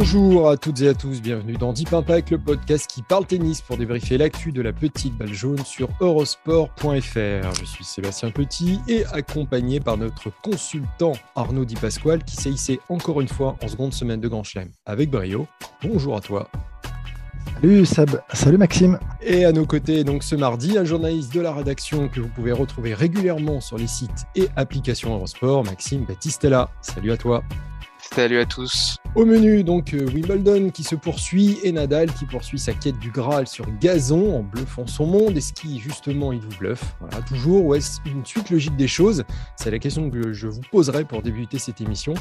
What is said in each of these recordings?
Bonjour à toutes et à tous, bienvenue dans Deep Impact, le podcast qui parle tennis pour débriefer l'actu de la petite balle jaune sur eurosport.fr. Je suis Sébastien Petit et accompagné par notre consultant Arnaud Di Pasquale qui s'est hissé encore une fois en seconde semaine de Grand Chelem avec brio. Bonjour à toi. Salut Seb, salut Maxime. Et à nos côtés, donc ce mardi, un journaliste de la rédaction que vous pouvez retrouver régulièrement sur les sites et applications Eurosport, Maxime Battistella. Salut à toi. Salut à tous. Au menu, donc euh, Wimbledon qui se poursuit et Nadal qui poursuit sa quête du Graal sur gazon en bluffant son monde. Est-ce qu'il justement il vous bluffe Voilà, toujours, ou est-ce une suite logique des choses C'est la question que je vous poserai pour débuter cette émission.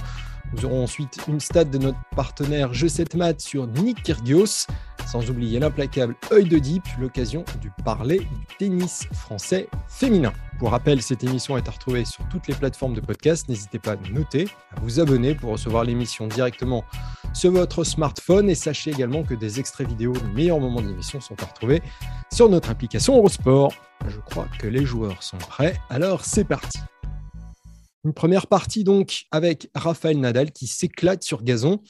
Nous aurons ensuite une stat de notre partenaire Jeu 7 Mat sur Nick Kyrgios, sans oublier l'implacable œil de Deep, l'occasion du parler du tennis français féminin. Pour rappel, cette émission est à retrouver sur toutes les plateformes de podcast. N'hésitez pas à noter, à vous abonner pour recevoir l'émission directement sur votre smartphone. Et sachez également que des extraits vidéo des meilleurs moments de l'émission sont à retrouver sur notre application Eurosport. Je crois que les joueurs sont prêts, alors c'est parti. Une première partie donc avec Raphaël Nadal qui s'éclate sur gazon.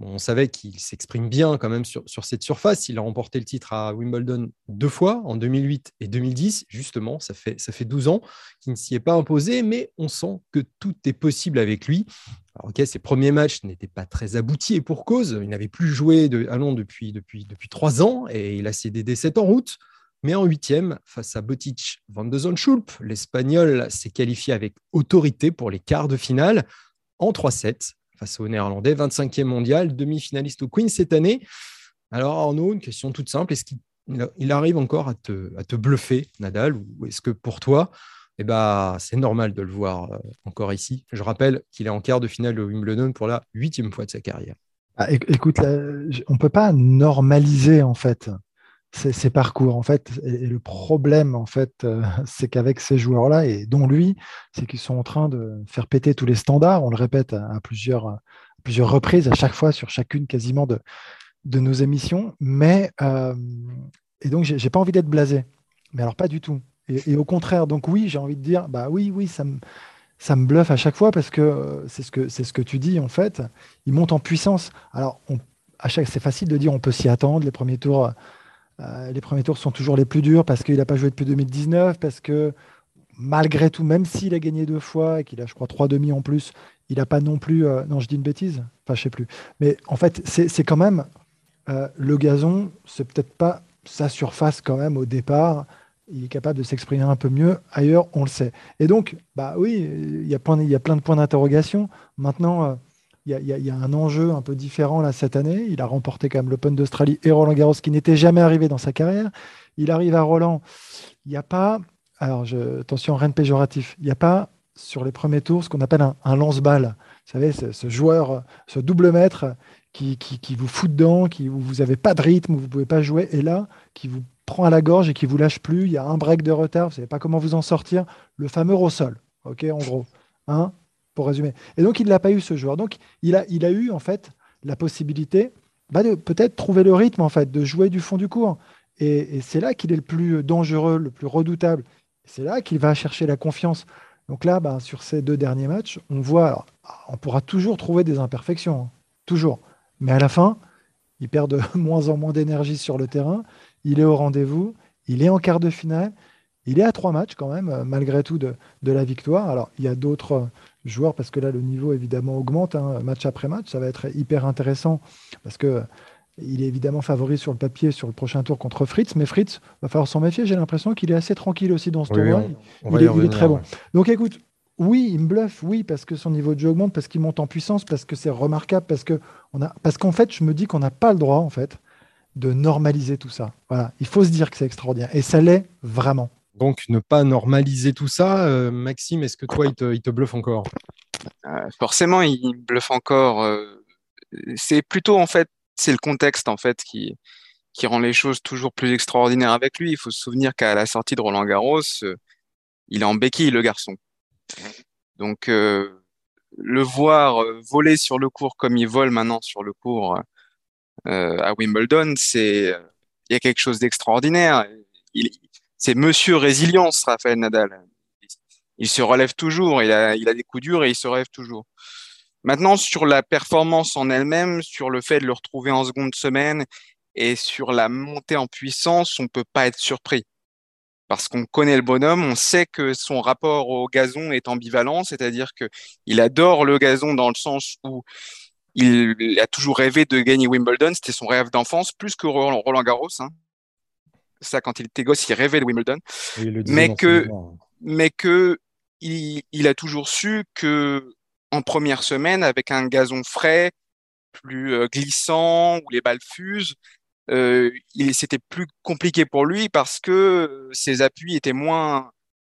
On savait qu'il s'exprime bien quand même sur, cette surface. Il a remporté le titre à Wimbledon deux fois, en 2008 et 2010. Justement, ça fait, ça fait 12 ans qu'il ne s'y est pas imposé, mais on sent que tout est possible avec lui. Ok, ses premiers matchs n'étaient pas très aboutis et pour cause. Il n'avait plus joué de, allons, depuis, depuis, depuis trois ans et il a cédé des 7 en route. Mais en huitième, face à Botic van de Zonschulp, l'Espagnol s'est qualifié avec autorité pour les quarts de finale en 3-7 face au Néerlandais, 25e mondial, demi-finaliste au Queen cette année. Alors Arnaud, une question toute simple, est-ce qu'il arrive encore à te, à te bluffer, Nadal, ou est-ce que pour toi, eh ben, c'est normal de le voir euh, encore ici? Je rappelle qu'il est en quart de finale au Wimbledon pour la huitième fois de sa carrière. Ah, écoute, on ne peut pas normaliser en fait ces, parcours. En fait, et, le problème, en fait, euh, c'est qu'avec ces joueurs-là, et dont lui, c'est qu'ils sont en train de faire péter tous les standards. On le répète à, plusieurs, plusieurs reprises, à chaque fois, sur chacune quasiment de, de nos émissions. Mais, euh, et donc, j'ai pas envie d'être blasé. Mais alors, pas du tout. Et, au contraire, donc oui, j'ai envie de dire, bah oui, oui, ça me, ça me bluffe à chaque fois parce que euh, c'est ce que c'est ce que tu dis en fait. Il monte en puissance. Alors, à chaque, c'est facile de dire, on peut s'y attendre. Les premiers tours, euh, les premiers tours sont toujours les plus durs parce qu'il n'a pas joué depuis 2019, parce que malgré tout, même s'il a gagné deux fois et qu'il a, je crois, trois demi en plus, il n'a pas non plus. Euh, non, je dis une bêtise. Enfin, je sais plus. Mais en fait, c'est quand même euh, le gazon. C'est peut-être pas sa surface quand même au départ. Il est capable de s'exprimer un peu mieux. Ailleurs, on le sait. Et donc, bah oui, il y a, plein, il y a plein de points d'interrogation. Maintenant il y, a un enjeu un peu différent là cette année. Il a remporté quand même l'Open d'Australie et Roland Garros, qui n'était jamais arrivé dans sa carrière. Il arrive à Roland. Il n'y a pas, alors attention, rien de péjoratif. Il n'y a pas sur les premiers tours ce qu'on appelle un, lance-balle. Vous savez, ce joueur, ce double maître qui, vous fout dedans, qui vous n'avez pas de rythme, vous ne pouvez pas jouer, et là, qui vous prend à la gorge et qui vous lâche plus. Il y a un break de retard, vous ne savez pas comment vous en sortir. Le fameux au sol, ok, en gros. Hein pour résumer. Et donc, il n'a pas eu ce joueur. Donc, il a, il a eu, en fait, la possibilité bah, de peut-être trouver le rythme, en fait, de jouer du fond du cours. Et, c'est là qu'il est le plus dangereux, le plus redoutable. C'est là qu'il va chercher la confiance. Donc là, bah, sur ces deux derniers matchs, on voit, on pourra toujours trouver des imperfections, hein. toujours. Mais à la fin, il perd de moins en moins d'énergie sur le terrain. Il est au rendez-vous. Il est en quart de finale. Il est à trois matchs quand même, malgré tout, de, de la victoire. Alors, il y a d'autres joueurs, parce que là, le niveau évidemment augmente, hein, match après match. Ça va être hyper intéressant parce que il est évidemment favori sur le papier sur le prochain tour contre Fritz, mais Fritz va falloir s'en méfier. J'ai l'impression qu'il est assez tranquille aussi dans ce tournoi. il, est, très bon. Donc écoute, oui, il me bluffe, oui, parce que son niveau de jeu augmente, parce qu'il monte en puissance, parce que c'est remarquable, parce que on a, parce qu'en fait, je me dis qu'on n'a pas le droit, en fait, de normaliser tout ça. Voilà, il faut se dire que c'est extraordinaire, et ça l'est vraiment. Donc, ne pas normaliser tout ça. Euh, Maxime, est-ce que toi, il te, bluffe encore? Euh, forcément, il bluffe encore. euh, c'est plutôt en fait, c'est le contexte en fait qui qui rend les choses toujours plus extraordinaires avec lui. Il faut se souvenir qu'à la sortie de Roland Garros, il est en béquille le garçon. Donc le voir voler sur le court comme il vole maintenant sur le court euh, à Wimbledon, c'est il y a quelque chose d'extraordinaire. C'est Monsieur Résilience, Raphaël Nadal. Il se relève toujours, il a, des coups durs et il se relève toujours. Maintenant, sur la performance en elle-même, sur le fait de le retrouver en seconde semaine et sur la montée en puissance, on peut pas être surpris. Parce qu'on connaît le bonhomme, on sait que son rapport au gazon est ambivalent, c'est-à-dire que il adore le gazon dans le sens où il a toujours rêvé de gagner Wimbledon, c'était son rêve d'enfance, plus que Roland Garros. Ça, quand il était gosse, il rêvait de Wimbledon. Mais que- livre. mais que il, il a toujours su que en première semaine, avec un gazon frais, plus euh, glissant, où les balles fusent, euh, c'était plus compliqué pour lui parce que ses appuis étaient moins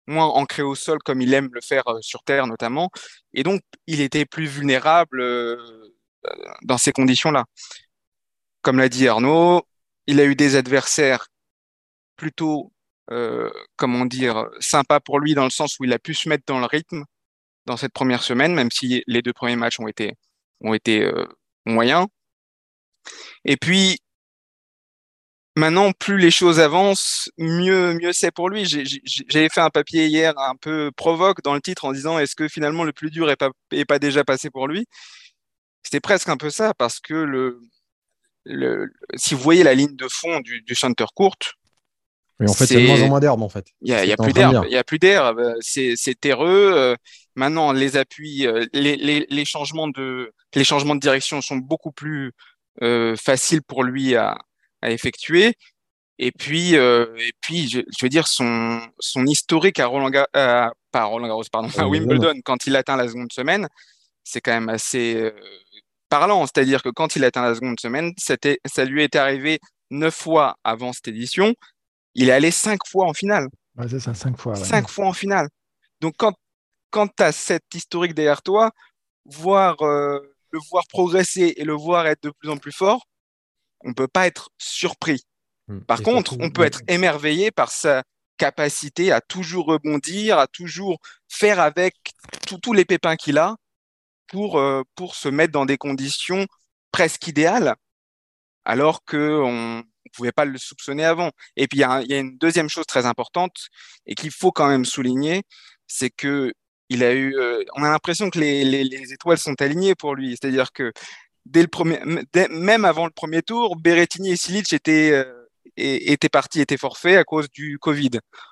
moins ancrés au sol comme il aime le faire euh, sur terre notamment, et donc il était plus vulnérable euh, dans ces conditions-là. Comme l'a dit Arnaud, il a eu des adversaires plutôt euh, comment dire, sympa pour lui dans le sens où il a pu se mettre dans le rythme dans cette première semaine, même si les deux premiers matchs ont été, ont été euh, moyens. Et puis, maintenant, plus les choses avancent, mieux, mieux c'est pour lui. J'ai- fait un papier hier un peu provoque dans le titre en disant est-ce que finalement le plus dur est pas, est pas déjà passé pour lui? C'était presque un peu ça parce que le, le, si vous voyez la ligne de fond du, du center court, Oui, en fait, il y a de moins en moins d'herbe, en fait. il y a, plus dire. il y a plus euh, c'est terreux. euh, Maintenant, les appuis, euh, les, les, les changements de les changements de direction sont beaucoup plus euh, faciles pour lui à, à effectuer. Et puis, euh, et puis, je, je veux dire son son historique à Roland Garros, pas à Roland Garros, pardon, à Wimbledon. Quand il atteint la seconde semaine, c'est quand même assez parlant. C'est-à-dire que quand il atteint la seconde semaine, c'était ça lui est arrivé neuf fois avant cette édition. Il est allé cinq fois en finale Ouais, c'est ça, cinq fois. ouais. cinq fois en finale. Donc quand, quand tu as cet historique derrière toi, voir, euh, le voir progresser et le voir être de plus en plus fort, on peut pas être surpris. Hmm. Par Et contre, surtout, on peut être émerveillé par sa capacité à toujours rebondir, à toujours faire avec tous les pépins qu'il a pour, euh, pour se mettre dans des conditions presque idéales, alors qu'on ne pouvait pas le soupçonner avant. Et puis, il y, a une deuxième chose très importante et qu'il faut quand même souligner, c'est que il a eu, euh, on a l'impression que les, les, les étoiles sont alignées pour lui. C'est-à-dire que dès le premier, même avant le premier tour, Berrettini et Silic étaient, euh, étaient partis, étaient forfaits à cause du Covid.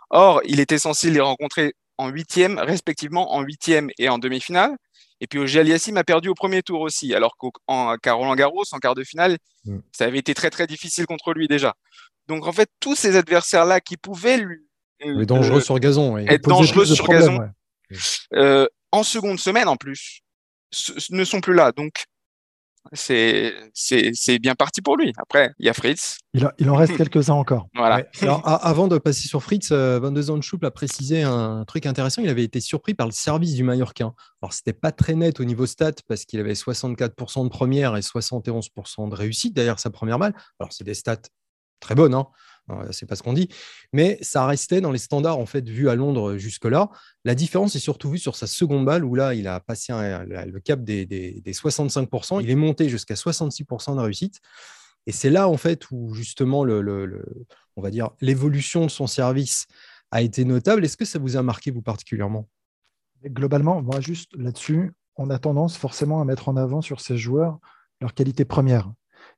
Or, il était censé les rencontrer en huitième, respectivement en huitième et en demi-finale. Et puis Aliassime a perdu au premier tour aussi, alors qu'au- en- qu'à Roland Garros, en quart de finale, Mm. ça avait été très très difficile contre lui déjà. Donc en fait, tous ces adversaires-là qui pouvaient lui Il est dangereux euh, sur gazon. être dangereux sur gazon. ouais. euh, en seconde semaine en plus, ne sont plus là. Donc c'est bien parti pour lui. Après, il y a Fritz, Il, a- il en reste quelques-uns encore. voilà. Ouais. Alors, a- avant de passer sur Fritz, euh, Van de Zandschulp a précisé un truc intéressant. Il avait été surpris par le service du Mallorquin. Alors, c'était pas très net au niveau stats parce qu'il avait 64% de première et 71% de réussite derrière sa première balle. Alors, c'est des stats très bonnes, hein. Euh, c'est pas ce qu'on dit, mais ça restait dans les standards en fait vus à Londres jusque-là. La différence est surtout vue sur sa seconde balle où là, il a passé un- le cap des, des- des 65%. Il est monté jusqu'à 66% de réussite. Et c'est là, en fait, où justement, le, le- on va dire, l'évolution de son service a été notable. Est-ce que ça vous a marqué, vous, particulièrement? Globalement, moi, juste là-dessus, on a tendance forcément à mettre en avant sur ces joueurs leur qualité première.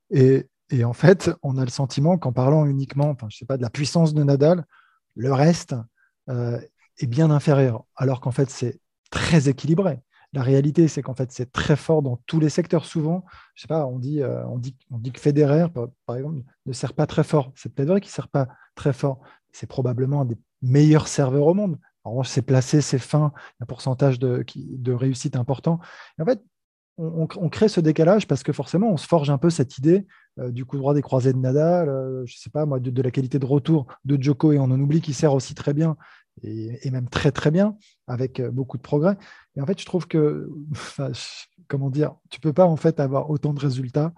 Et, et en fait, on a le sentiment qu'en parlant uniquement, enfin, je sais pas, de la puissance de Nadal, le reste euh, est bien inférieur. Alors qu'en fait, c'est très équilibré. La réalité, c'est qu'en fait, c'est très fort dans tous les secteurs. Souvent, je sais pas, on dit, euh, on dit, on dit que Federer, par, exemple, ne sert pas très fort. C'est peut-être vrai qu'il ne sert pas très fort. C'est probablement un des meilleurs serveurs au monde. En revanche, c'est placé, c'est fin, un pourcentage de, de réussite important. En fait, on, crée ce décalage parce que forcément, on se forge un peu cette idée euh, du coup droit des croisés de Nadal, euh, je sais pas moi, de, la qualité de retour de Joko, et on en oublie qu'il sert aussi très bien, et, même très très bien, avec euh, beaucoup de progrès. Et en fait, je trouve que, comment dire, tu peux pas en fait avoir autant de résultats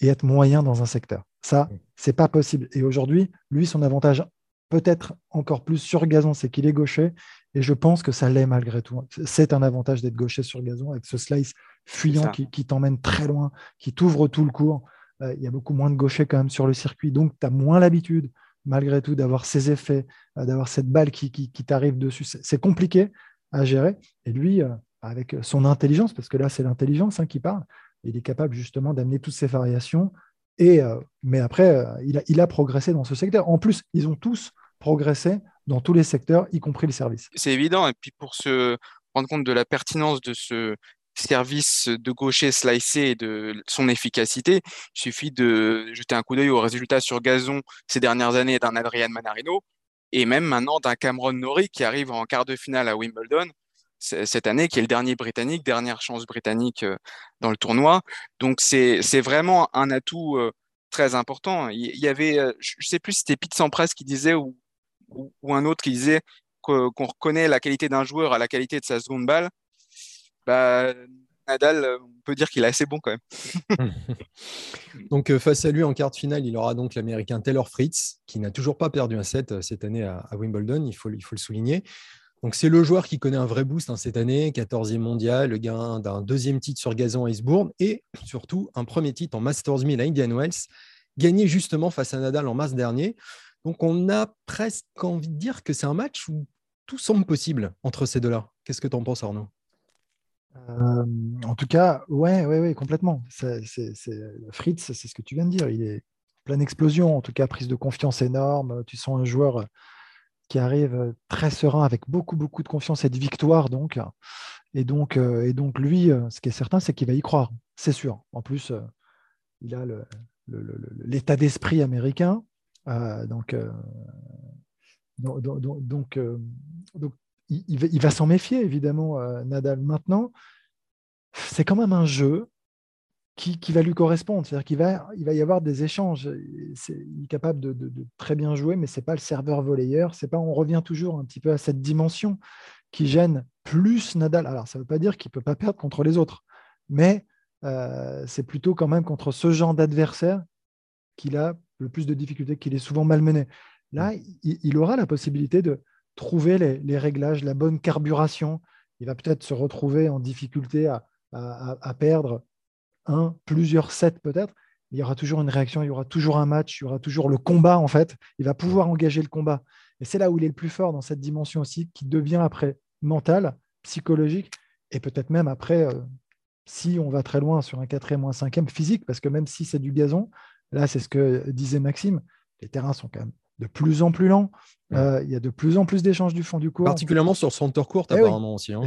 et être moyen dans un secteur. Ça, c'est pas possible. Et aujourd'hui, lui, son avantage peut-être encore plus sur gazon, c'est qu'il est gaucher. Et je pense que ça l'est malgré tout. C'est un avantage d'être gaucher sur gazon avec ce slice fuyant qui, t'emmène très loin, qui t'ouvre tout le cours. Euh, il y a beaucoup moins de gauchers quand même sur le circuit. Donc, tu as moins l'habitude, malgré tout, d'avoir ces effets, euh, d'avoir cette balle qui, t'arrive dessus. C'est compliqué à gérer. Et lui, euh, avec son intelligence, parce que là, c'est l'intelligence hein, qui parle, il est capable justement d'amener toutes ces variations. Et, mais après, il, a, il a progressé dans ce secteur. En plus, ils ont tous progresser dans tous les secteurs, y compris le service. C'est évident. Et puis pour se rendre compte de la pertinence de ce service de gaucher slicé et de son efficacité, il suffit de jeter un coup d'œil aux résultats sur gazon ces dernières années d'un Adrian Manarino et même maintenant d'un Cameron Norrie qui arrive en quart de finale à Wimbledon cette année, qui est le dernier britannique, dernière chance britannique euh, dans le tournoi. Donc c'est vraiment un atout euh, très important. Il y avait, euh, je ne sais plus si c'était Pete Sampras qui disait ou ou, un autre qui disait qu'on reconnaît la qualité d'un joueur à la qualité de sa seconde balle, bah, Nadal, on peut dire qu'il est assez bon quand même. donc euh, face à lui en quart de finale, il aura donc l'Américain Taylor Fritz, qui n'a toujours pas perdu un set euh, cette année à, Wimbledon, il faut, le souligner. Donc c'est le joueur qui connaît un vrai boost hein, cette année, 14e mondial, le gain d'un deuxième titre sur gazon à Icebourg et surtout un premier titre en Masters 1000 à Indian Wells, gagné justement face à Nadal en mars dernier. Donc on a presque envie de dire que c'est un match où tout semble possible entre ces deux-là. Qu'est-ce que tu en penses, Arnaud? Euh, En tout cas, ouais, ouais, ouais complètement. Fritz, c'est ce que tu viens de dire. Il est pleine explosion, en tout cas prise de confiance énorme. Tu sens un joueur qui arrive très serein avec beaucoup, beaucoup de confiance et de victoire. Donc. Et, donc, euh, et donc, lui, ce qui est certain, c'est qu'il va y croire, c'est sûr. En plus, il a l'état d'esprit américain. Euh, donc, euh, euh, il, va, s'en méfier, évidemment, Nadal. Maintenant, c'est quand même un jeu qui, va lui correspondre. C'est-à-dire qu'il va, il va y avoir des échanges. il est capable de, très bien jouer, mais ce n'est pas le serveur volleyeur. Pas, on revient toujours un petit peu à cette dimension qui gêne plus Nadal. Alors, ça ne veut pas dire qu'il ne peut pas perdre contre les autres, mais c'est plutôt quand même contre ce genre d'adversaire qu'il a le plus de difficultés, qu'il est souvent malmené. Là, il, aura la possibilité de trouver les, réglages, la bonne carburation. Il va peut-être se retrouver en difficulté à, perdre un, plusieurs sets peut-être. Il y aura toujours une réaction, il y aura toujours un match, il y aura toujours le combat en fait. Il va pouvoir engager le combat. Et c'est là où il est le plus fort dans cette dimension aussi, qui devient après mentale, psychologique, et peut-être même après, euh, si on va très loin sur un quatrième ou un cinquième physique, parce que même si c'est du gazon, Là, c'est ce que disait Maxime. Les terrains sont quand même de plus en plus lents. Euh, il y a de plus en plus d'échanges du fond du cours. Particulièrement sur center court, eh apparemment aussi. Hein.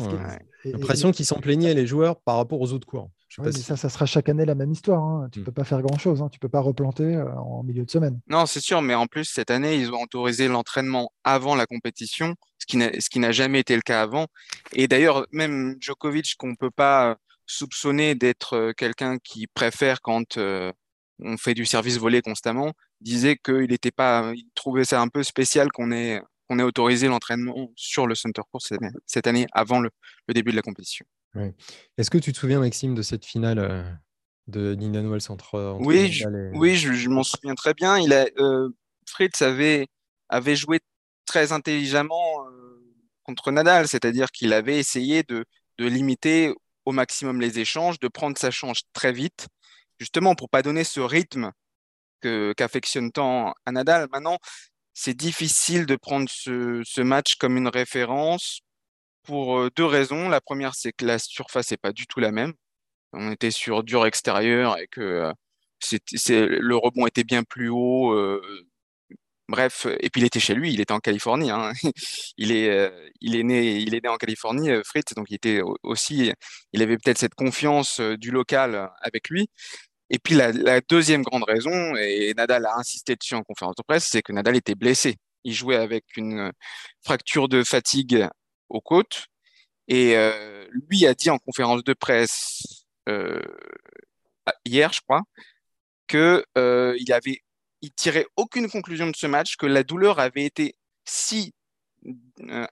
L'impression qu'ils s'en plaignaient, les joueurs, par rapport aux autres cours. ça, ça sera chaque année la même histoire. Hein. Tu ne hmm. peux pas faire grand-chose. Hein. Tu ne peux pas replanter euh, en milieu de semaine. Non, c'est sûr. Mais en plus, cette année, ils ont autorisé l'entraînement avant la compétition, ce qui n'a jamais été le cas avant. Et d'ailleurs, même Djokovic, qu'on ne peut pas soupçonner d'être euh, quelqu'un qui préfère quand on fait du service volé constamment, disait qu'il était pas, il trouvait ça un peu spécial qu'on ait, qu'on ait autorisé l'entraînement sur le center court cette année avant le, début de la compétition. Est-ce que tu te souviens, Maxime, de cette finale euh, de Indian Wells entre, Oui, je, oui, je, m'en souviens très bien. Il a, euh, Fritz avait, avait joué très intelligemment euh, contre Nadal, c'est-à-dire qu'il avait essayé de, de limiter au maximum les échanges, de prendre sa chance très vite justement pour pas donner ce rythme qu'affectionne tant à Nadal. Maintenant, c'est difficile de prendre ce, match comme une référence pour euh, deux raisons. La première, c'est que la surface n'est pas du tout la même. On était sur dur extérieur et que euh, le rebond était bien plus haut. Euh, Bref, et puis il était chez lui, il était en Californie. Hein. Il, est, il, est né, il est né en Californie, Fritz, donc il était aussi, il avait peut-être cette confiance du local avec lui. Et puis la, deuxième grande raison, et Nadal a insisté dessus en conférence de presse, c'est que Nadal était blessé. Il jouait avec une fracture de fatigue aux côtes. Et lui a dit en conférence de presse hier, je crois, que il avait, il tirait aucune conclusion de ce match, que la douleur avait été si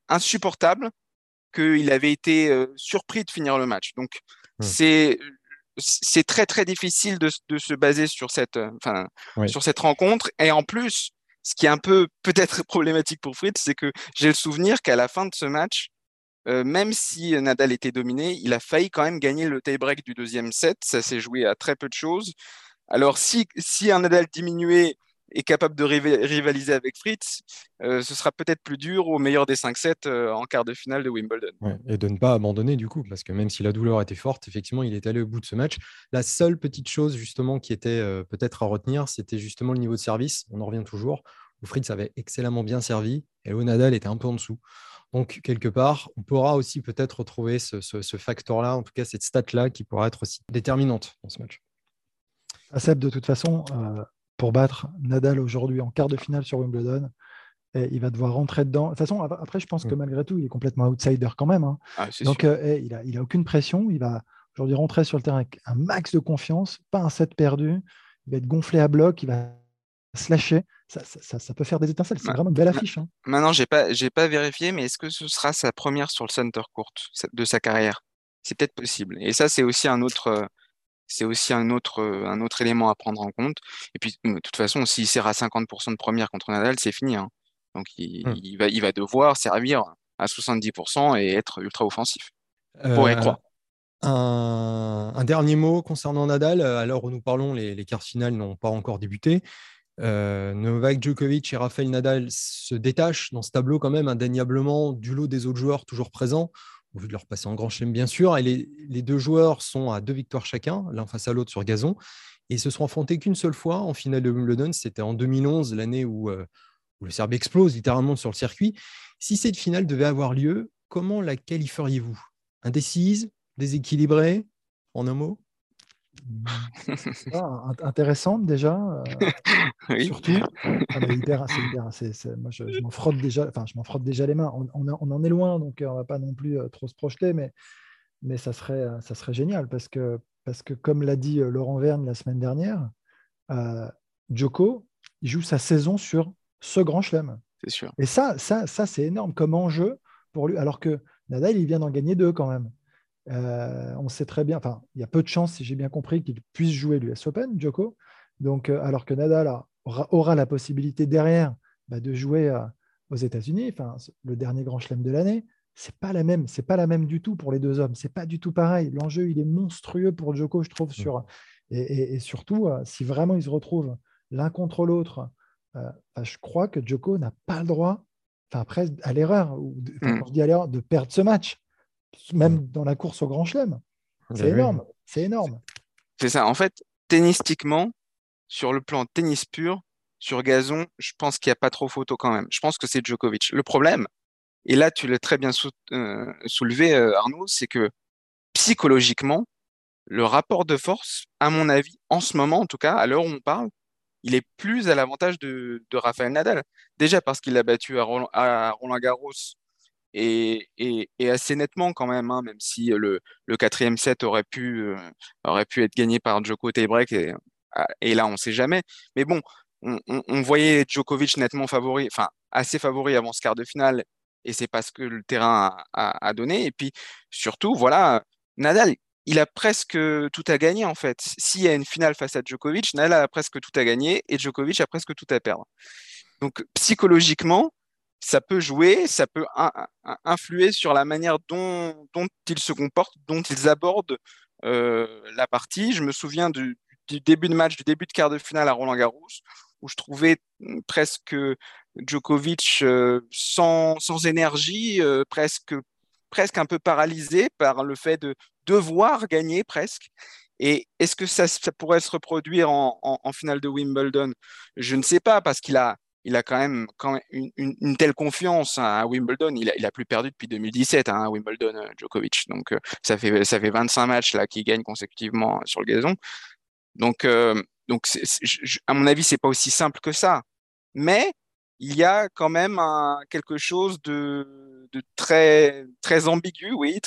insupportable qu'il avait été surpris de finir le match. Donc, hmm. c'est c'est très très difficile de, de, se baser sur cette, enfin, sur cette rencontre. Et en plus, ce qui est un peu peut-être problématique pour Fritz, c'est que j'ai le souvenir qu'à la fin de ce match, euh, même si Nadal était dominé, il a failli quand même gagner le tie-break du deuxième set. Ça s'est joué à très peu de choses. Alors, si, si un Nadal diminué est capable de rivaliser avec Fritz, euh, ce sera peut-être plus dur au meilleur des 5 sets euh, en quart de finale de Wimbledon. et de ne pas abandonner du coup, parce que même si la douleur était forte, effectivement, il est allé au bout de ce match. La seule petite chose justement qui était peut-être à retenir, c'était justement le niveau de service. On en revient toujours. Où Fritz avait excellemment bien servi et où Nadal était un peu en dessous. Donc, quelque part, on pourra aussi peut-être retrouver ce, facteur-là, en tout cas cette stat-là, qui pourra être aussi déterminante dans ce match. Seb, de toute façon, euh, pour battre Nadal aujourd'hui en quart de finale sur Wimbledon, et il va devoir rentrer dedans. De toute façon, après, je pense que mm. malgré tout, il est complètement outsider quand même. Hein. Ah, Donc, euh, il n'a il a aucune pression. Il va aujourd'hui rentrer sur le terrain avec un max de confiance, pas un set perdu. Il va être gonflé à bloc, il va se lâcher ça, peut faire des étincelles. C'est vraiment une belle affiche. Hein. Maintenant, j'ai pas, j'ai pas vérifié, mais est-ce que ce sera sa première sur le center court de sa carrière? C'est peut-être possible. Et ça, c'est aussi un autre, c'est aussi un autre, un autre élément à prendre en compte. Et puis, de toute façon, s'il sert à 50% de première contre Nadal, c'est fini. Hein. Donc, mmh. il, va, il va devoir servir à 70% et être ultra offensif. Pour y croire. Un, dernier mot concernant Nadal. À l'heure où nous parlons, les, les quarts finales n'ont pas encore débuté. Euh, Novak Djokovic et Rafael Nadal se détachent dans ce tableau quand même indéniablement du lot des autres joueurs toujours présents, au vu de leur passer en grand chelem bien sûr. Et les, deux joueurs sont à deux victoires chacun, l'un face à l'autre sur gazon, et se sont affrontés qu'une seule fois en finale de Wimbledon. C'était en 2011, l'année où, euh, où, le Serbe explose littéralement sur le circuit. Si cette finale devait avoir lieu, comment la qualifieriez-vous? Indécise Déséquilibrée En un mot? Ah, intéressante déjà, euh, surtout. Ah, hyper, moi, je, m'en frotte déjà, enfin, je m'en frotte déjà les mains. On, on, en est loin, donc euh, on va pas non plus euh, trop se projeter, mais, mais ça serait, ça serait génial parce que, parce que comme l'a dit Laurent Verne la semaine dernière, Joko, il joue sa saison sur ce grand chelem. C'est sûr. Et ça, ça, ça c'est énorme comme enjeu pour lui, alors que Nadal, il vient d'en gagner deux quand même. Euh, on sait très bien, enfin, il y a peu de chances, si j'ai bien compris, qu'il puisse jouer l'US Open, Joko. Donc, euh, alors que Nadal aura, la possibilité derrière bah, de jouer euh, aux États-Unis, enfin, le dernier grand chelem de l'année, c'est pas la même, c'est pas la même du tout pour les deux hommes. C'est pas du tout pareil. L'enjeu, il est monstrueux pour Joko, je trouve. Sur mm. et, surtout, si vraiment ils se retrouvent l'un contre l'autre, bah, je crois que Joko n'a pas le droit, enfin après à l'erreur, ou mm. je dis à l'erreur, de perdre ce match même mm. dans la course au Grand Chelem. C'est énorme. C'est énorme. C'est ça. En fait, tennistiquement, sur le plan tennis pur, sur gazon, je pense qu'il n'y a pas trop photo quand même. Je pense que c'est Djokovic. Le problème, et là tu l'as très bien euh, soulevé, euh, Arnaud, c'est que psychologiquement, le rapport de force, à mon avis, en ce moment, en tout cas, à l'heure où on parle, il est plus à l'avantage de, de Rafael Nadal. Déjà parce qu'il a battu à Roland Garros et, assez nettement quand même, hein, même si le, quatrième set aurait pu, euh, aurait pu être gagné par Djoko break et, ah, et là on ne sait jamais. Mais bon, on, voyait Djokovic nettement favori, enfin assez favori avant ce quart de finale, et c'est parce que le terrain a, donné. Et puis surtout, voilà, Nadal, il a presque tout à gagner en fait. S'il y a une finale face à Djokovic, Nadal a presque tout à gagner et Djokovic a presque tout à perdre. Donc psychologiquement, ça peut jouer, ça peut influer sur la manière dont, ils se comportent, dont ils abordent euh, la partie. Je me souviens du, début de match, du début de quart de finale à Roland Garros, où je trouvais presque Djokovic euh, sans, énergie, euh, presque, presque un peu paralysé par le fait de devoir gagner presque. Et est-ce que ça, pourrait se reproduire en, finale de Wimbledon? Je ne sais pas, parce qu'il a, il a quand même, une, telle confiance à Wimbledon. Il a, plus perdu depuis 2017 hein, à Wimbledon, euh, Djokovic. Donc, euh, ça, fait, ça fait 25 matchs là qu'il gagne consécutivement sur le gazon. Donc, euh, à mon avis, c'est pas aussi simple que ça. Mais il y a quand même quelque chose de, très, ambigu, oui,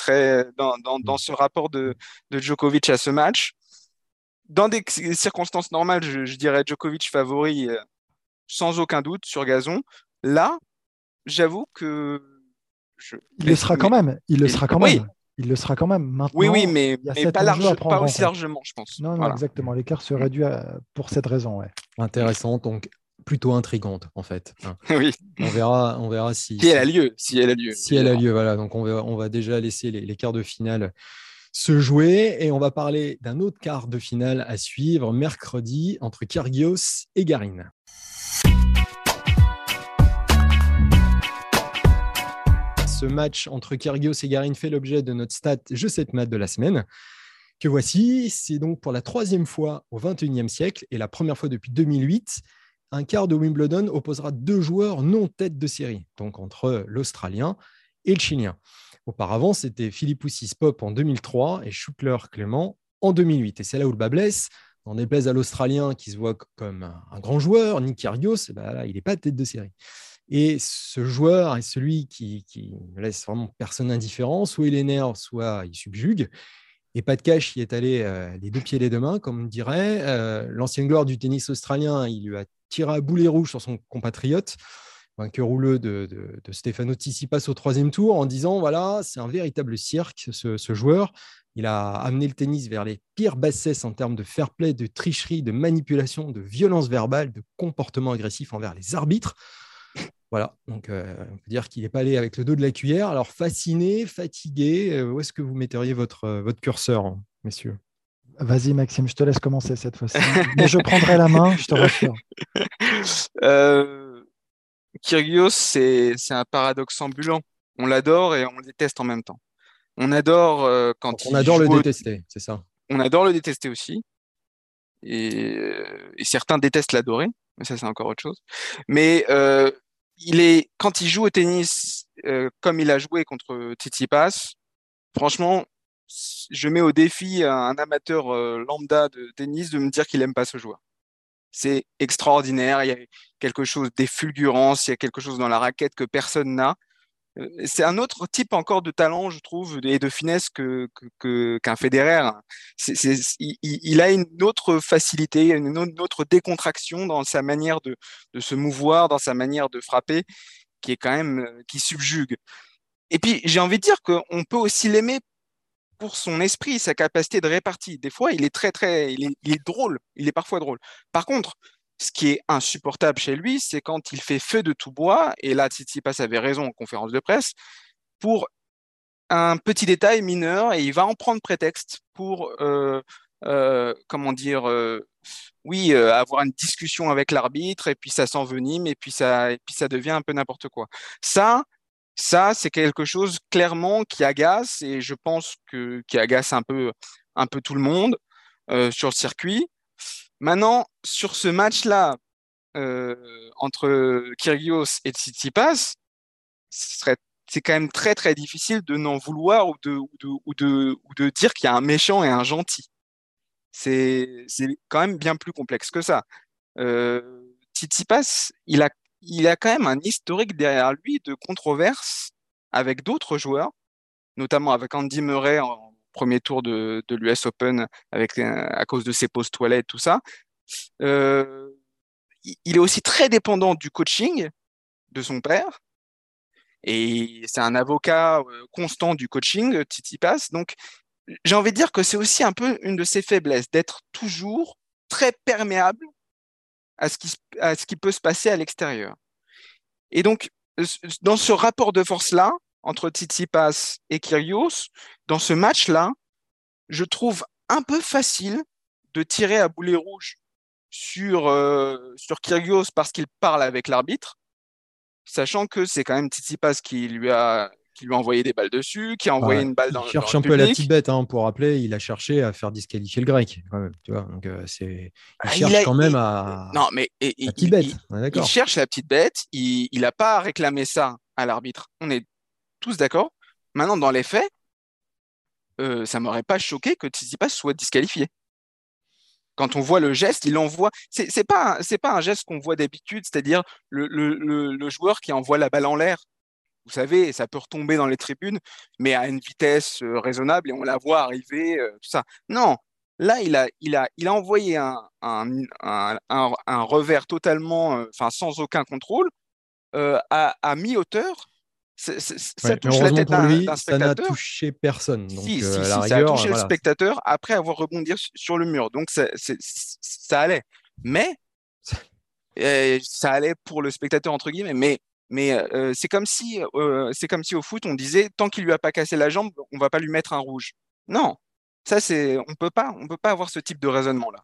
dans, ce rapport de, Djokovic à ce match. Dans des circonstances normales, je, dirais Djokovic favori sans aucun doute sur gazon. Là, j'avoue que. il le sera quand même. Il le sera quand même. Il le sera quand même. Maintenant, oui, oui, mais, pas, large, pas aussi largement, je pense. Non, non, exactement. L'écart se réduit pour cette raison. Ouais. Intéressant. Donc, plutôt intrigante en fait. Hein. oui. On verra, on verra si, si elle a lieu, si elle a lieu. Si elle a lieu, voilà. Donc on va, on va déjà laisser les, quarts de finale se jouer et on va parler d'un autre quart de finale à suivre mercredi entre Kyrgios et Garin. Ce match entre Kyrgios et Garin fait l'objet de notre stat Je sais mat de la semaine que voici. C'est donc pour la troisième fois au XXIe siècle et la première fois depuis 2008 un quart de Wimbledon opposera deux joueurs non tête de série, donc entre l'Australien et le Chilien. Auparavant, c'était Philippoussis Pop en 2003 et Schuckler Clément en 2008. Et c'est là où le bas blesse. On déplaise à l'Australien qui se voit comme un grand joueur, Nick Kyrgios, eh ben il n'est pas tête de série. Et ce joueur est celui qui, ne laisse vraiment personne indifférent. Soit il énerve, soit il subjugue. Et pas de cash, il est allé euh, les deux pieds les deux mains, comme on dirait. Euh, l'ancienne gloire du tennis australien, il lui a tiré à boulet rouge sur son compatriote, vainqueur rouleux de, de, de Stefano Tsitsipas au troisième tour, en disant voilà, c'est un véritable cirque, ce, joueur. Il a amené le tennis vers les pires bassesses en termes de fair play, de tricherie, de manipulation, de violence verbale, de comportement agressif envers les arbitres. Voilà, donc euh, on peut dire qu'il n'est pas allé avec le dos de la cuillère. Alors fasciné, fatigué, euh, où est-ce que vous metteriez votre, euh, votre curseur, messieurs? Vas-y Maxime, je te laisse commencer cette fois-ci. Mais je prendrai la main, je te rassure. Kyrgios, c'est un paradoxe ambulant. On l'adore et on le déteste en même temps. On adore quand On adore le détester, c'est ça? On adore le détester aussi. Et, et certains détestent l'adorer, mais ça c'est encore autre chose. Mais il est, quand il joue au tennis euh, comme il a joué contre Tsitsipas, franchement, je mets au défi un amateur euh, lambda de tennis de me dire qu'il aime pas ce joueur. C'est extraordinaire, il y a quelque chose d'effulgurance, il y a quelque chose dans la raquette que personne n'a. Euh, c'est un autre type encore de talent, je trouve, et de finesse que, qu'un Federer. il, a une autre facilité, une autre décontraction dans sa manière de, se mouvoir, dans sa manière de frapper, qui est quand même euh, qui subjugue. Et puis j'ai envie de dire qu'on peut aussi l'aimer pour son esprit, sa capacité de répartie. Des fois, il est très très, il est drôle, il est parfois drôle. Par contre, ce qui est insupportable chez lui, c'est quand il fait feu de tout bois, et là, Tsitsipas avait raison en conférence de presse, pour un petit détail mineur, et il va en prendre prétexte pour, euh, euh, comment dire, euh, oui, avoir une discussion avec l'arbitre, et puis ça s'envenime, et puis ça, et puis ça devient un peu n'importe quoi. Ça, ça, c'est quelque chose clairement qui agace, et je pense que qui agace un peu, un peu tout le monde sur le circuit. Maintenant, sur ce match-là euh, entre Kyrgios et Tsitsipas, c'est quand même très très difficile de n'en vouloir ou de, dire qu'il y a un méchant et un gentil. C'est quand même bien plus complexe que ça. Euh, Tsitsipas, il a, quand même un historique derrière lui de controverses avec d'autres joueurs, notamment avec Andy Murray premier tour de, l'US Open avec, euh, à cause de ses pauses toilettes, tout ça. Euh, il est aussi très dépendant du coaching de son père. Et c'est un avocat euh, constant du coaching, Titi Pass. Donc, j'ai envie de dire que c'est aussi un peu une de ses faiblesses, d'être toujours très perméable à ce, qui, à ce qui peut se passer à l'extérieur. Et donc, dans ce rapport de force-là, entre Tsitsipas et Kyrgios, dans ce match-là, je trouve un peu facile de tirer à boulet rouge sur, euh, sur Kyrgios parce qu'il parle avec l'arbitre, sachant que c'est quand même Tsitsipas qui lui a qui lui a envoyé des balles dessus, qui a envoyé une balle dans Il cherche un peu la petite bête, hein, pour rappeler, il a cherché à faire disqualifier le grec. tu vois, donc euh, c'est, il ah, cherche quand même à. Non, mais la petite bête. Il, cherche la petite bête. Il n'a pas réclamé ça à l'arbitre. On est tous d'accord. Maintenant, dans les faits, euh, ça m'aurait pas choqué que Tsitsipas soit disqualifié. Quand on voit le geste, il envoie. C'est, c'est pas un geste qu'on voit d'habitude, c'est-à-dire le, joueur qui envoie la balle en l'air. vous savez, ça peut retomber dans les tribunes, mais à une vitesse euh, raisonnable et on la voit arriver, euh, ça. Non, là, il a, envoyé un, revers totalement, euh, sans aucun contrôle, à mi-hauteur. Ça touche la tête d'un spectateur. Ça n'a touché personne. Donc, si, si, si ça a touché le spectateur après avoir rebondi sur le mur. Donc, ça, ça allait. Mais ça allait pour le spectateur entre guillemets, mais mais euh, c'est comme si euh, c'est comme si au foot on disait tant qu'il lui a pas cassé la jambe, on va pas lui mettre un rouge. Non, ça c'est on peut pas on peut pas avoir ce type de raisonnement là.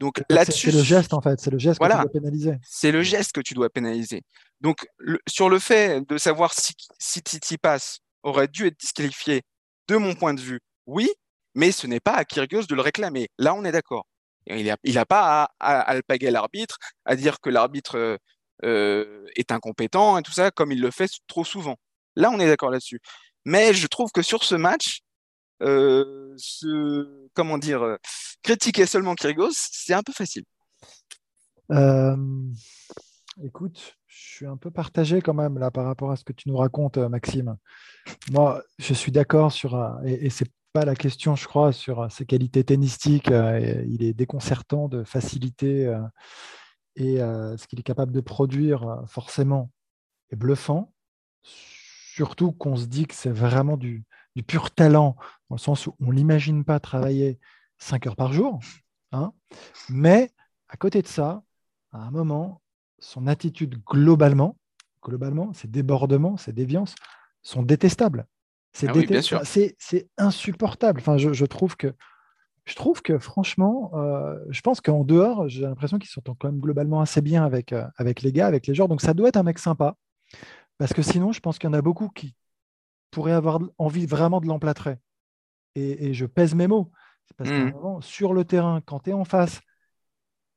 Donc là-dessus, c'est le geste en fait, c'est le geste que tu dois pénaliser. C'est le geste que tu dois pénaliser. Donc sur le fait de savoir si si Titi passe aurait dû être disqualifié, de mon point de vue, oui, mais ce n'est pas à Kyrgios de le réclamer. Là, on est d'accord. Il n'a il a pas à, à, alpaguer l'arbitre, à dire que l'arbitre euh, est incompétent et tout ça, comme il le fait trop souvent. Là, on est d'accord là-dessus. Mais je trouve que sur ce match, euh, ce, comment dire, euh, critiquer seulement Kyrgios, c'est un peu facile. écoute, je suis un peu partagé quand même là par rapport à ce que tu nous racontes, Maxime. Moi, je suis d'accord sur, et, et c'est pas la question, je crois, sur euh, ses qualités tennistiques. Euh, il est déconcertant de facilité euh, et ce qu'il est capable de produire, forcément, est bluffant. Surtout qu'on se dit que c'est vraiment du, pur talent, dans le sens où on ne l'imagine pas travailler 5 heures par jour. Hein. Mais à côté de ça, à un moment, son attitude globalement, globalement, ses débordements, ses déviances sont détestables. C'est ah insupportable. Enfin, je, trouve que, je trouve que franchement, euh, je pense qu'en dehors, j'ai l'impression qu'ils sont quand même globalement assez bien avec, euh, avec les gars, avec les joueurs. Donc ça doit être un mec sympa. Parce que sinon, je pense qu'il y en a beaucoup qui pourraient avoir envie vraiment de l'emplâtrer. Et, je pèse mes mots. C'est parce mmh. sur le terrain, quand tu es en face,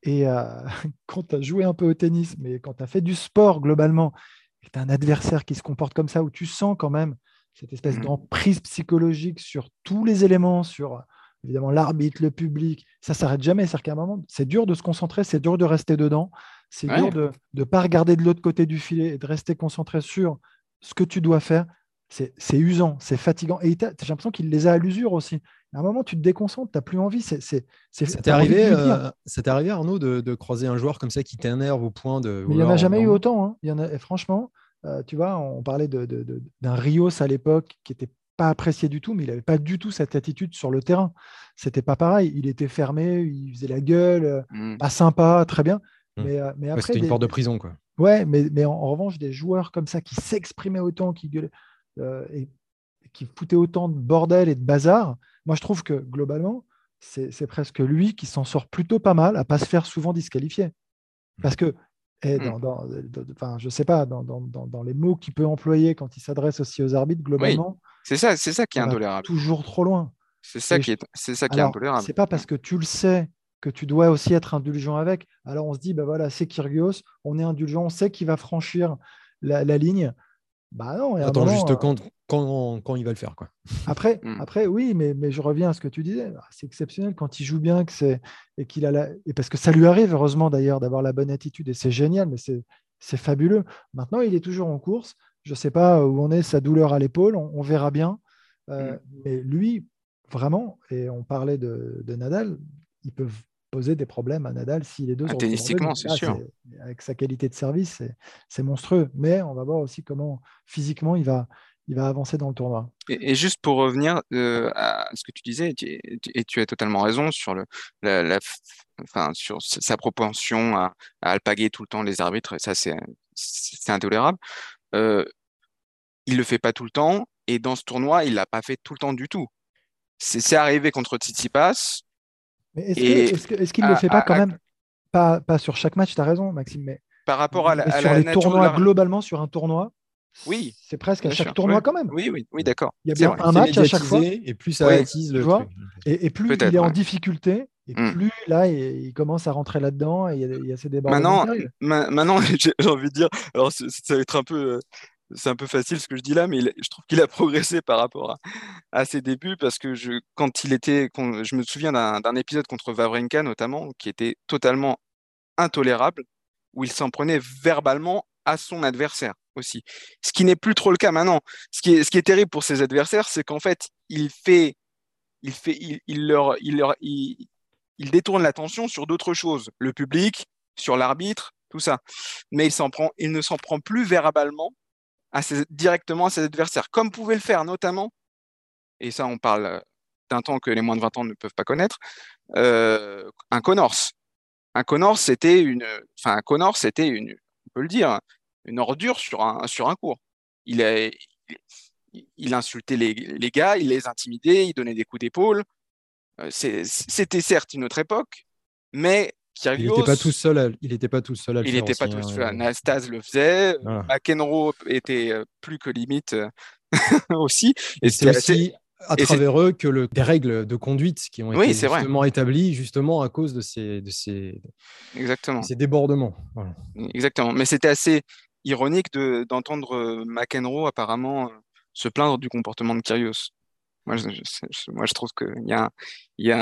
et euh, quand tu as joué un peu au tennis, mais quand tu as fait du sport globalement, et tu as un adversaire qui se comporte comme ça, où tu sens quand même cette espèce mmh. d'emprise psychologique sur tous les éléments, sur évidemment l'arbitre, le public, ça s'arrête jamais. C'est-à-dire qu'à un moment, c'est dur de se concentrer, c'est dur de rester dedans, c'est dur de ne pas regarder de l'autre côté du filet et de rester concentré sur ce que tu dois faire. C'est usant, c'est fatigant. Et j'ai l'impression qu'il les a à l'usure aussi. À un moment, tu te déconcentres, tu n'as plus envie. C'est, c'est, ça t'est arrivé, euh, arrivé, Arnaud, de, croiser un joueur comme ça qui t'énerve au point de. il n'y en a jamais eu autant. Hein. Il y en a, franchement, euh, tu vois, on parlait d'un Rios à l'époque qui n'était pas apprécié du tout, mais il n'avait pas du tout cette attitude sur le terrain. C'était pas pareil. Il était fermé, il faisait la gueule, euh, mmh. pas sympa, très bien. Mmh. Mais, euh, mais après, c'était une porte de prison, quoi. Ouais, mais, mais en, revanche, des joueurs comme ça qui s'exprimaient autant, qui gueulaient et, qui foutaient autant de bordel et de bazar, moi je trouve que globalement, c'est presque lui qui s'en sort plutôt pas mal à pas se faire souvent disqualifier. Mmh. Parce que et mmh. dans, enfin, je sais pas, dans, dans, les mots qu'il peut employer quand il s'adresse aussi aux arbitres, globalement. c'est ça, c'est ça qui est intolérable. Toujours trop loin. C'est ça, qui est, c'est ça qui est intolérable. C'est pas parce que tu le sais que tu dois aussi être indulgent avec. Alors on se dit, bah voilà, c'est Kyrgios, on est indulgent, on sait qu'il va franchir la, la ligne. Bah non. Attends juste euh, quand, quand, il va le faire. Quoi. Après, hmm. après oui, mais, mais je reviens à ce que tu disais. Ah, c'est exceptionnel quand il joue bien que c'est, et qu'il a la, et parce que ça lui arrive, heureusement d'ailleurs, d'avoir la bonne attitude et c'est génial, mais c'est, c'est fabuleux. Maintenant, il est toujours en course. Je ne sais pas où on est, sa douleur à l'épaule, on, verra bien. Euh, hmm. Mais lui, vraiment, et on parlait de, de Nadal, ils peuvent poser des problèmes à Nadal si les deux ah, Tennistiquement, c'est sûr. Avec sa qualité de service, c'est monstrueux. Mais on va voir aussi comment physiquement il va, il va avancer dans le tournoi. Et, juste pour revenir euh, à ce que tu disais, et tu, as totalement raison sur, le, la, enfin, sur sa propension à, alpaguer tout le temps les arbitres, ça c'est intolérable. Euh, il le fait pas tout le temps, et dans ce tournoi, il l'a pas fait tout le temps du tout. C'est arrivé contre Tsitsipas, est-ce qu'il ne le fait pas quand même? Pas, pas sur chaque match, tu as raison, Maxime, mais par rapport à, la, sur les tournois, globalement, sur un tournoi, oui, c'est presque à chaque tournoi quand même. Oui, oui, oui d'accord. Il y a bien un match à chaque fois. Et plus ça attise le truc. Et, plus il est en difficulté, et hmm. plus là, il, commence à rentrer là-dedans et il y a, ces débats. Maintenant, maintenant j'ai envie de dire, alors ça va être un peu euh, c'est un peu facile ce que je dis là, mais je trouve qu'il a progressé par rapport à, ses débuts parce que je, quand il était, je me souviens d'un épisode contre Vavrinka notamment qui était totalement intolérable, où il s'en prenait verbalement à son adversaire. aussi. Ce qui n'est plus trop le cas maintenant. Ce qui est, ce qui est terrible pour ses adversaires, c'est qu'en fait, il fait, il fait, il, leur, il leur, il, détourne l'attention sur d'autres choses, le public, sur l'arbitre, tout ça. Mais il s'en prend, il ne s'en prend plus verbalement directement à ses adversaires, comme pouvait le faire notamment, et ça on parle d'un temps que les moins de 20 ans ne peuvent pas connaître, euh, un Connors. Un Connors, c'était une, enfin un c'était une, on peut le dire, une ordure sur un, sur un cours. Il, il, insultait les, les, gars, il les intimidait, il donnait des coups d'épaule. Euh, c'était certes une autre époque, mais Kyrgios, il n'était pas tout seul. À, il n'était pas tout seul à le Il n'était pas tout seul. Hein, Anastase le faisait. McEnroe était euh, plus que limite euh, aussi. Et c'était aussi à travers eux que le, des règles de conduite qui ont été justement établies justement à cause de ces, de ces, Exactement. ces débordements. Exactement. Mais c'était assez ironique d'entendre euh, McEnroe apparemment se plaindre du comportement de Kyrgios. Moi, je, moi, je trouve qu'il y, y, y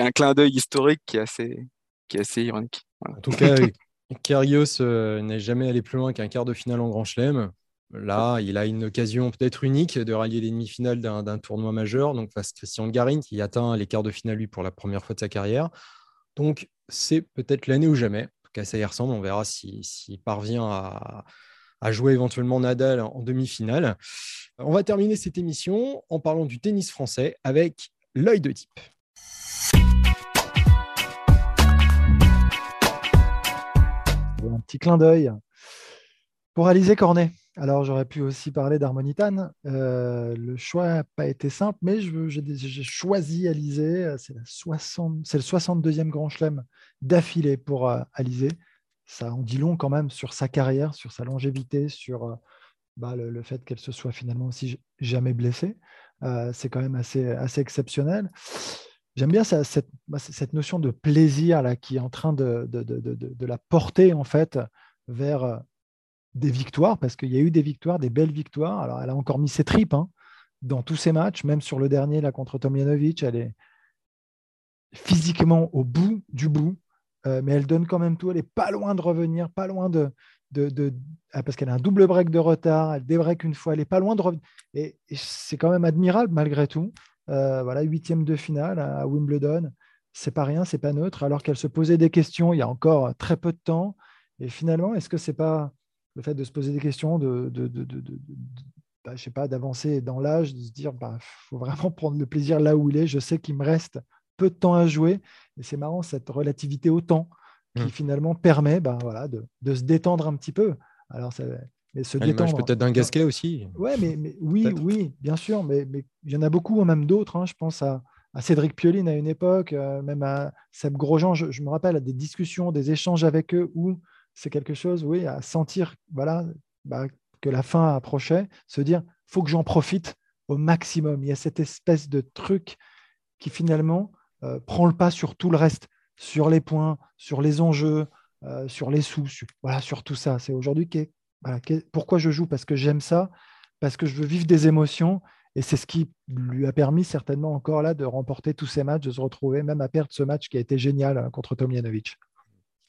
a un clin d'œil historique qui est assez, qui est assez ironique. En tout cas, Kyrgios euh, n'est jamais allé plus loin qu'un quart de finale en Grand Chelem. Là, il a une occasion peut-être unique de rallier les demi-finales d'un tournoi majeur, donc face à Christian Garin, qui atteint les quarts de finale lui pour la première fois de sa carrière. Donc, c'est peut-être l'année ou jamais. En tout cas, ça y ressemble. On verra s'il parvient à, à, jouer éventuellement Nadal en demi-finale. On va terminer cette émission en parlant du tennis français avec l'œil de type. Petit clin d'œil pour Alizé Cornet. Alors, j'aurais pu aussi parler d'Harmonitane. Euh, le choix n'a pas été simple, mais j'ai choisi Alizé. C'est le 62e Grand Chelem d'affilée pour euh, Alizé. Ça en dit long quand même sur sa carrière, sur sa longévité, sur euh, bah, le, fait qu'elle se soit finalement aussi jamais blessée. c'est quand même assez exceptionnel. J'aime bien cette, bah, cette, notion de plaisir là, qui est en train de, la porter en fait vers des victoires, parce qu'il y a eu des victoires, des belles victoires. Alors, elle a encore mis ses tripes hein, dans tous ses matchs, même sur le dernier, là, contre Tomjanovic. Elle est physiquement au bout du bout, euh, mais elle donne quand même tout. Elle n'est pas loin de revenir, pas loin de. ah, parce qu'elle a un double break de retard, elle débreak une fois, elle n'est pas loin de revenir. Et, c'est quand même admirable malgré tout. Euh, voilà, huitième de finale à Wimbledon, c'est pas rien, c'est pas neutre, alors qu'elle se posait des questions il y a encore très peu de temps. Et finalement, est-ce que c'est pas le fait de se poser des questions, de, de, de, de bah, je sais pas, d'avancer dans l'âge, de se dire, bah, faut vraiment prendre le plaisir là où il est. Je sais qu'il me reste peu de temps à jouer, et c'est marrant cette relativité au temps qui mmh. finalement permet, bah, voilà, de, se détendre un petit peu. Alors, ça, mais se détendre. Peut-être d'un gasquet aussi. Ouais, mais, mais oui, oui, bien sûr, mais, mais il y en a beaucoup, hein, même d'autres. Hein. je pense à, à, Cédric Pioline à une époque, euh, même à Seb Grosjean. Je, je, me rappelle à des discussions, des échanges avec eux où c'est quelque chose, oui, à sentir voilà, bah, que la fin approchait, se dire, faut que j'en profite au maximum. Il y a cette espèce de truc qui finalement euh, prend le pas sur tout le reste, sur les points, sur les enjeux, euh, sur les sous, sur, voilà, sur tout ça. C'est aujourd'hui pourquoi je joue? Parce que j'aime ça, parce que je veux vivre des émotions. Et c'est ce qui lui a permis certainement encore là de remporter tous ces matchs, de se retrouver même à perdre ce match qui a été génial hein, contre Tomjanovic.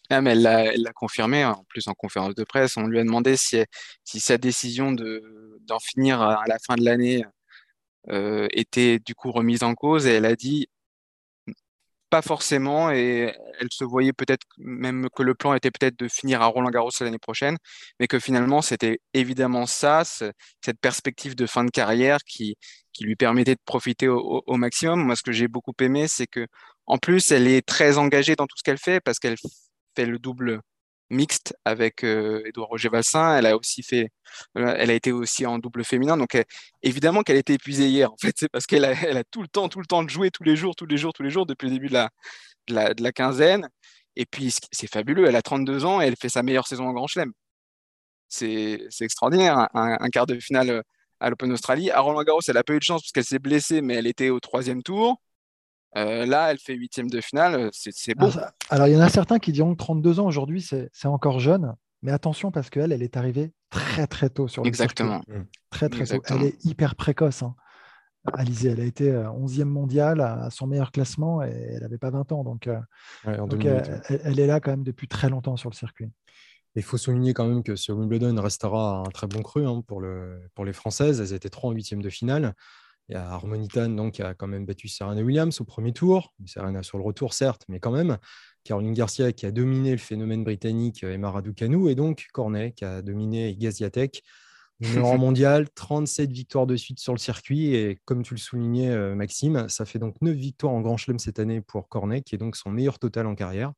Ah, mais elle l'a confirmé, en plus en conférence de presse. On lui a demandé si, si sa décision d'en finir à, la fin de l'année euh, était du coup remise en cause et elle a dit pas forcément et elle se voyait peut-être même que le plan était peut-être de finir à Roland Garros l'année prochaine, mais que finalement c'était évidemment ça, cette perspective de fin de carrière qui, qui lui permettait de profiter au, maximum. Moi, ce que j'ai beaucoup aimé, c'est que en plus elle est très engagée dans tout ce qu'elle fait parce qu'elle fait le double mixte avec euh, Edouard Roger Vassin. Elle a aussi fait, euh, elle a été aussi en double féminin. Donc évidemment qu'elle était épuisée hier. En fait, c'est parce qu'elle a, elle tout le temps, tout le temps de jouer tous les jours, tous les jours, tous les jours depuis le début de la, de la, quinzaine. Et puis c'est fabuleux. Elle a 32 ans et elle fait sa meilleure saison en Grand Chelem. C'est extraordinaire. Un, quart de finale euh, à l'Open Australie. À Roland Garros, elle a pas eu de chance parce qu'elle s'est blessée, mais elle était au troisième tour. Euh, là, elle fait huitième de finale, euh, c'est beau. Alors, il y en a certains qui diront que 32 ans aujourd'hui, c'est encore jeune, mais attention parce qu'elle, elle est arrivée très très tôt sur le Exactement. Circuit. Mmh. Très très tôt. Elle est hyper précoce. Hein. Alizé, elle a été 11e euh, mondiale à son meilleur classement et elle n'avait pas 20 ans. Donc, elle, est là quand même depuis très longtemps sur le circuit. Il faut souligner quand même que ce Wimbledon restera un très bon cru hein, pour, le, pour les Françaises. Elles étaient trois en huitième de finale. Il y a Harmonitan donc, qui a quand même battu Serena Williams au premier tour. Serena sur le retour, certes, mais quand même. Caroline Garcia qui a dominé le phénomène britannique Emma Raducanu. Et donc Cornet qui a dominé Gaziatek. Numéro mondial, 37 victoires de suite sur le circuit. Et comme tu le soulignais, euh, Maxime, ça fait donc 9 victoires en Grand Chelem cette année pour Cornet, qui est donc son meilleur total en carrière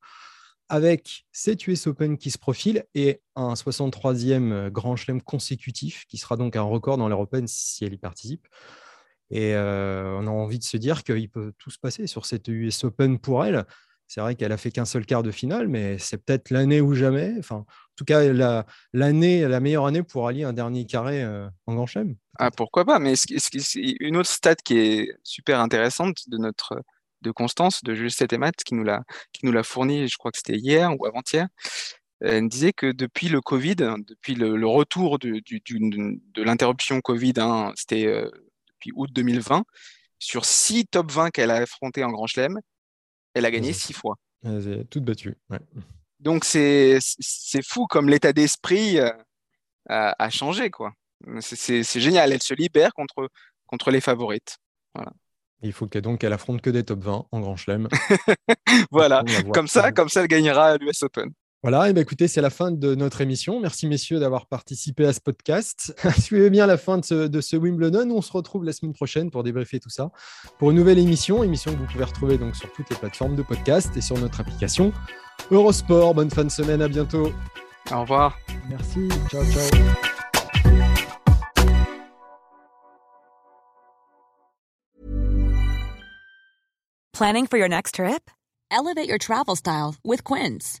avec 7 US Open qui se profilent et un 63e euh, Grand Chelem consécutif, qui sera donc un record dans l'Europe si elle y participe. Et on a envie de se dire qu'il peut tout se passer sur cette US Open pour elle. C'est vrai qu'elle a fait qu'un seul quart de finale, mais c'est peut-être l'année ou jamais. Enfin, en tout cas, l'année, la, meilleure année pour allier un dernier carré en Grand Chelem. Ah, pourquoi pas Mais une autre stat qui est super intéressante de notre de Constance, de Jules Matt, qui nous l'a qui nous l'a fourni, je crois que c'était hier ou avant-hier. Elle disait que depuis le Covid, depuis le, retour de, de l'interruption Covid, hein, c'était depuis août 2020, sur six top 20 qu'elle a affronté en Grand Chelem, elle a gagné six fois. Elle toutes battues. Donc c'est fou comme l'état d'esprit euh, a, changé. quoi. C'est génial. Elle se libère contre, contre les favorites. Voilà. Il faut qu'elle donc elle affronte que des top 20 en Grand Chelem. voilà, comme ça, comme ça, elle gagnera l'US Open. Voilà, et bien écoutez, c'est la fin de notre émission. Merci messieurs d'avoir participé à ce podcast. Suivez bien la fin de ce, de ce, Wimbledon. On se retrouve la semaine prochaine pour débriefer tout ça. Pour une nouvelle émission, émission que vous pouvez retrouver donc sur toutes les plateformes de podcast et sur notre application Eurosport. Bonne fin de semaine, à bientôt. Au revoir. Merci, ciao ciao. Planning for your next trip? Elevate your travel style with Quince.